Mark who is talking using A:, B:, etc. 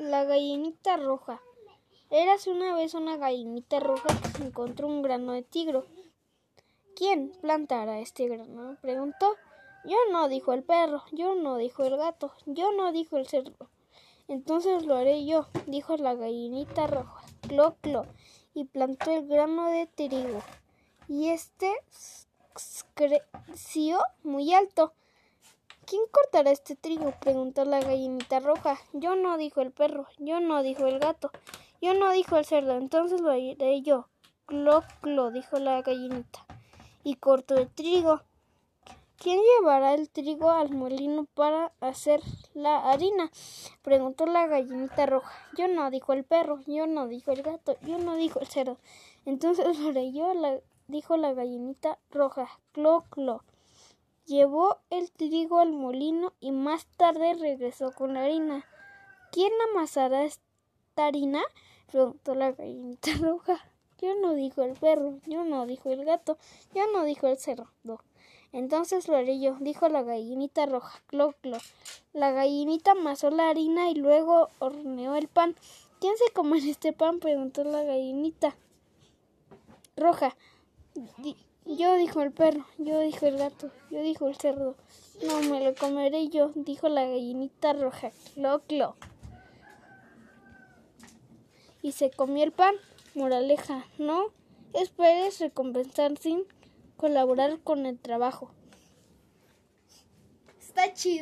A: La gallinita roja. Érase una vez una gallinita roja que se encontró un grano de tigro. ¿Quién plantará este grano? preguntó. Yo no, dijo el perro, yo no, dijo el gato, yo no, dijo el cerdo. Entonces lo haré yo, dijo la gallinita roja, clo, clo, y plantó el grano de trigo. Y este creció muy alto. ¿Quién cortará este trigo? preguntó la gallinita roja. Yo no, dijo el perro. Yo no, dijo el gato. Yo no, dijo el cerdo. Entonces lo haré yo. Clo, clo, dijo la gallinita. Y cortó el trigo. ¿Quién llevará el trigo al molino para hacer la harina? preguntó la gallinita roja. Yo no, dijo el perro. Yo no, dijo el gato. Yo no, dijo el cerdo. Entonces lo haré yo, dijo la gallinita roja. Clo, clo. Llevó el trigo al molino y más tarde regresó con la harina. ¿Quién amasará esta harina? preguntó la gallinita roja. Yo no dijo el perro, yo no dijo el gato, yo no dijo el cerdo. Entonces lo haré yo, dijo la gallinita roja. Clo, clo. La gallinita amasó la harina y luego horneó el pan. ¿Quién se come este pan? preguntó la gallinita roja. Yo dijo el perro, yo dijo el gato, yo dijo el cerdo. No me lo comeré yo, dijo la gallinita roja. Clo, clo. Y se comió el pan. Moraleja, no esperes recompensar sin colaborar con el trabajo.
B: Está chido.